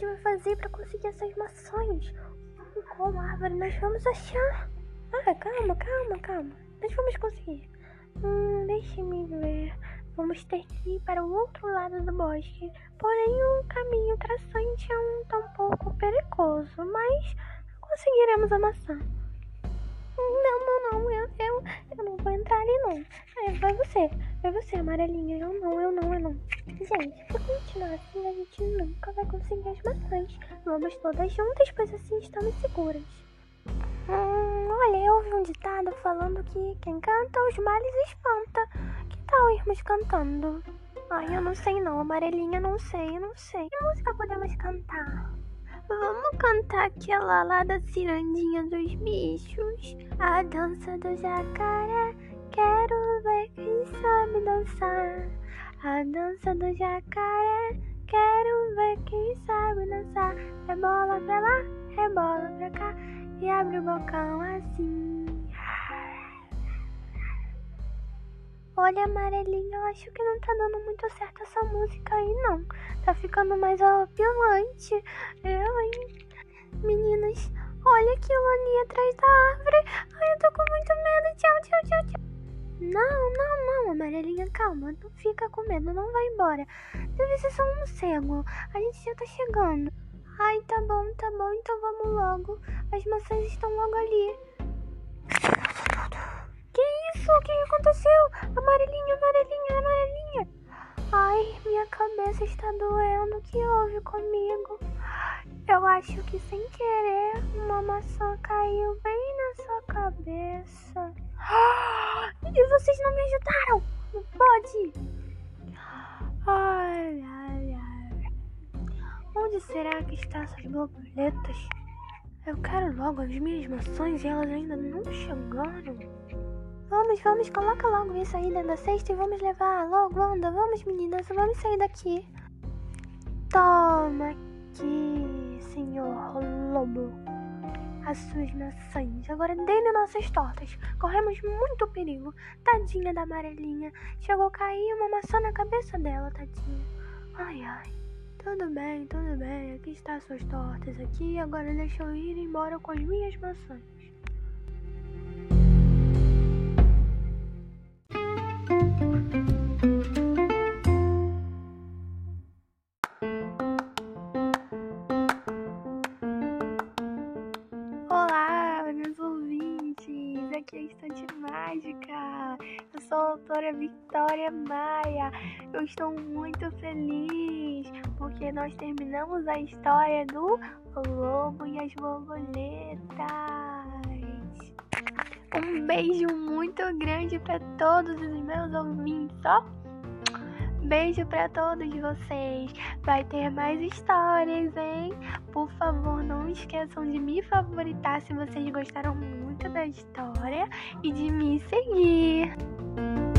gente vai fazer para conseguir essas maçãs? Qual árvore nós vamos achar? Ah, calma, calma, calma. Nós vamos conseguir. Hum, deixe-me ver. Vamos ter que ir para o outro lado do bosque. Porém, o caminho traçante é um tão pouco perigoso, mas conseguiremos a maçã. Não, não, não, eu, eu, eu não vou entrar ali não. É, vai você, vai você, amarelinha. Eu não, eu não, eu não. Gente, se continuar assim, nunca vai conseguir as maçãs. Vamos todas juntas, pois assim estamos seguras. Hum, olha, eu ouvi um ditado falando que quem canta os males espanta. Que tal irmos cantando? Ai, eu não sei não, amarelinha, não sei, eu não sei. Que música podemos cantar? Vamos cantar aquela lá da cirandinha dos bichos. A dança do jacaré. Quero ver quem sabe dançar. A dança do jacaré. Quero ver quem sabe dançar. Rebola pra lá, rebola pra cá. E abre o bocão assim. Olha, amarelinho, eu acho que não tá dando muito certo essa música aí, não. Tá ficando mais apelante. Eu, hein? Meninas, olha aquilo ali atrás da árvore. Calma. Não fica com medo, não vai embora. Deve ser só um cego. A gente já tá chegando. Ai, tá bom, tá bom, então vamos logo. As maçãs estão logo ali. Que isso? O que aconteceu? Amarelinha, amarelinha, amarelinha. Ai, minha cabeça está doendo. O que houve comigo? Eu acho que sem querer uma maçã caiu bem na sua cabeça. E vocês não me será que estão essas borboletas? Eu quero logo as minhas maçãs e elas ainda não chegaram. Vamos, vamos, coloca logo isso aí dentro da cesta e vamos levar. Logo, anda, vamos meninas, vamos sair daqui. Toma aqui, senhor lobo. As suas maçãs. Agora dê nossas tortas. Corremos muito perigo. Tadinha da amarelinha. Chegou a cair uma maçã na cabeça dela, tadinha. Ai, ai. Tudo bem, tudo bem. Aqui está as suas tortas aqui. Agora deixa eu ir embora com as minhas maçãs. Mágica. Eu sou a autora Victoria Maia. Eu estou muito feliz porque nós terminamos a história do Lobo e as Borboletas. Um beijo muito grande para todos os meus ouvintes, ó. Beijo para todos vocês. Vai ter mais histórias, hein? Por favor, não esqueçam de me favoritar se vocês gostaram muito da história e de me seguir.